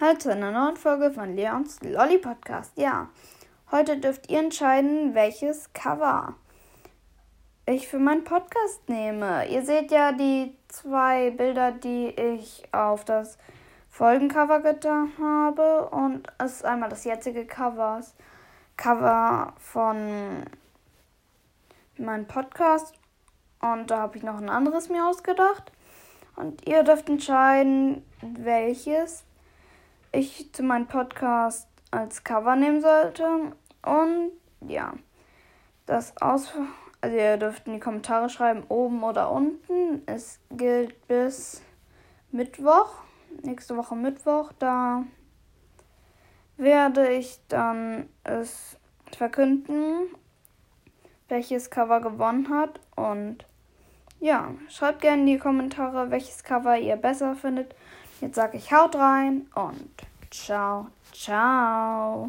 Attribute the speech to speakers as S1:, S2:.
S1: Hallo zu einer neuen Folge von Leons Lolly Podcast. Ja, heute dürft ihr entscheiden, welches Cover ich für meinen Podcast nehme. Ihr seht ja die zwei Bilder, die ich auf das Folgencover getan habe. Und es ist einmal das jetzige Cover, Cover von meinem Podcast. Und da habe ich noch ein anderes mir ausgedacht. Und ihr dürft entscheiden, welches ich zu meinem Podcast als Cover nehmen sollte. Und ja, das aus. Also ihr dürft in die Kommentare schreiben, oben oder unten. Es gilt bis Mittwoch, nächste Woche Mittwoch. Da werde ich dann es verkünden, welches Cover gewonnen hat. Und ja, schreibt gerne in die Kommentare, welches Cover ihr besser findet. Jetzt sage ich haut rein und ciao, ciao.